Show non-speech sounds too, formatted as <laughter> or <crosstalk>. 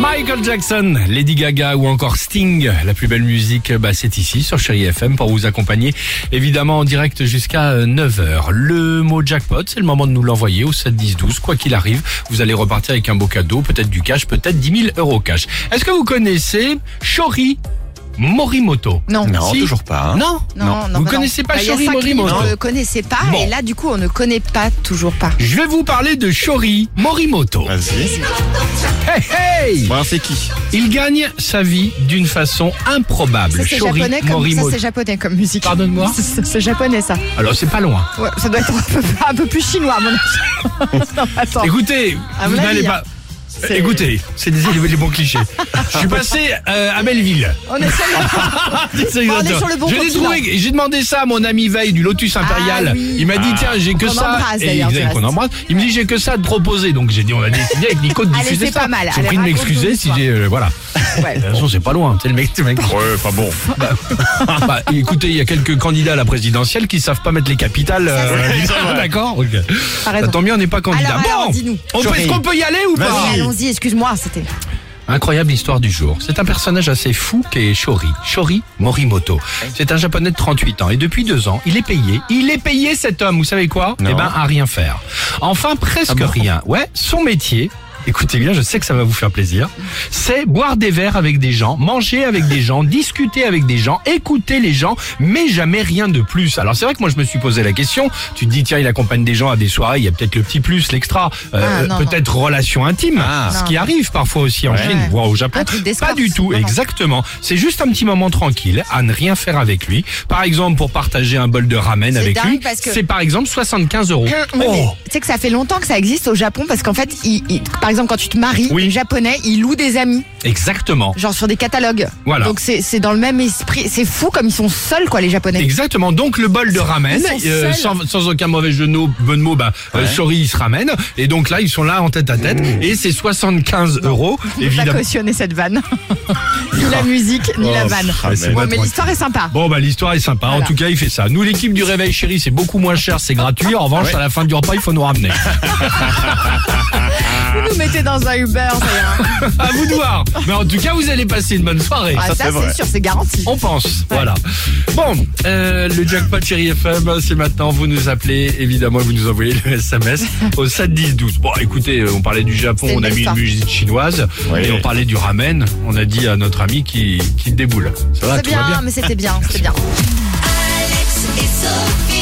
Michael Jackson, Lady Gaga ou encore Sting. La plus belle musique, bah, c'est ici sur Chéri FM pour vous accompagner évidemment en direct jusqu'à 9h. Le mot jackpot, c'est le moment de nous l'envoyer au 7 10 12. Quoi qu'il arrive, vous allez repartir avec un beau cadeau, peut-être du cash, peut-être 10 000 euros cash. Est-ce que vous connaissez Shori Morimoto? Non. Non, Si. toujours pas. hein. Non? Non, non, Vous non. connaissez pas Bah, Shori Morimoto? On ne connaissait pas, Bon. et là, du coup, on ne connaît pas, toujours pas. Je vais vous parler de Shori Morimoto. Vas-y. Hey hey Bon, alors, c'est qui Il gagne sa vie d'une façon improbable. Ça, c'est Shori japonais, comme, ça, Morimoto. c'est japonais comme musique. Pardonne-moi <laughs> C'est- C'est japonais, ça. Alors c'est pas loin. Ouais, ça doit être un peu, un peu plus chinois, à mon avis. <laughs> non, attends. Écoutez, À vous mon n'allez avis, pas. hein. C'est- Écoutez, c'est des les, bons clichés. Je suis passé euh, à Belleville. On est sur le- <laughs> C'est On est exactement. sur le bon Je l'ai continent. trouvé- J'ai demandé ça à mon ami Veil du Lotus Impérial. Ah oui. Il m'a dit tiens j'ai que Qu'on ça. embrasse, Et d'ailleurs, il- du qu'on reste. embrasse. Il me dit j'ai que ça à te proposer. Donc j'ai dit on va décider avec Nico de Allez, diffuser c'est ça. pas mal. J'ai Allez, pris de raconte-nous m'excuser si l'histoire. j'ai euh, voilà. Ouais. De toute façon c'est pas loin. C'est le mec. le mec- Ouais, pas bon. <laughs> Bah, écoutez, il y a quelques candidats à la présidentielle qui savent pas mettre les capitales. euh. <laughs> D'accord. ok. T'as raison. Ça tombe bien, on n'est pas candidat. Alors, alors, bon, dis-nous. on peut- est-ce qu'on peut y aller ou pas Vas-y. Allons-y, excuse-moi, c'était. Incroyable histoire du jour. C'est un personnage assez fou qui est Shori. Shori Morimoto. C'est un japonais de 38 ans et depuis deux ans, il est payé. Il est payé cet homme, vous savez quoi? Non. Eh ben, à rien faire. Enfin, presque Ah bon? rien. Ouais, son métier. Écoutez bien, je sais que ça va vous faire plaisir. C'est boire des verres avec des gens, manger avec des gens, discuter avec des gens, écouter les gens, mais jamais rien de plus. Alors c'est vrai que moi je me suis posé la question. Tu te dis tiens, il accompagne des gens à des soirées, il y a peut-être le petit plus, l'extra, euh, Ah, peut-être relation intime, Ah. ce Non. qui arrive parfois aussi en Ouais. Chine, voire au Japon. Pas du tout, Non, non. exactement. C'est juste un petit moment tranquille, à ne rien faire avec lui. Par exemple, pour partager un bol de ramen avec lui, que- c'est par exemple 75 euros. Oui, mais Oh Tu sais que ça fait longtemps que ça existe au Japon parce qu'en fait, il- il- par exemple, quand tu te maries, Oui. les Japonais, ils louent des amis, Exactement. genre sur des catalogues. Voilà. Donc c'est dans le même esprit. C'est fou comme ils sont seuls, quoi, les Japonais. Exactement. Donc le bol de ramen, Ils euh, sans, sans aucun mauvais jeu de mots, bon mot, bah, euh, Ouais. Shori il se ramène. Et donc là, ils sont là en tête à tête. Et c'est 75 euros, <laughs> Faut pas évidemment. cautionner cette vanne. <laughs> ni la musique, ni la Oh, vanne. ah, Ouais, pas mais l'histoire est sympa. Bon bah l'histoire est sympa, en tout cas il fait ça. Nous l'équipe du Réveil Chéri c'est beaucoup moins cher, c'est gratuit. En revanche Ouais. à la fin du repas il faut nous ramener. <laughs> Vous nous mettez dans un Uber, ça <laughs> à vous de voir. Mais en tout cas vous allez passer une bonne soirée. Ah, ça, ça, c'est sûr, c'est garanti. On pense, voilà. Bon, euh, le jackpot chéri FM, c'est maintenant. Vous nous appelez, évidemment, vous nous envoyez le SMS au 7 10 12. Bon, écoutez, euh, on parlait du Japon, C'est on a mis une musique chinoise, et on parlait du ramen. On a dit à notre ami qui, qui déboule. Ça va, C'est tout va bien, bien. mais c'était bien, c'était bien. <laughs> Alex et Sophie.